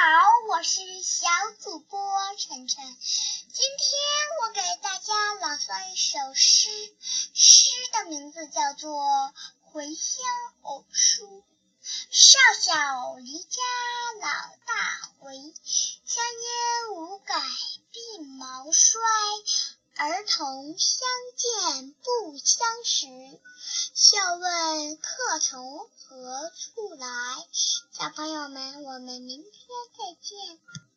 好我是小主播晨晨。今天我给大家朗诵一首诗，诗的名字叫做《回乡偶书》。少小离家老大回，乡音无改鬓毛衰。儿童相见不相识，笑问客从何处来。小朋友们，我们明天再见。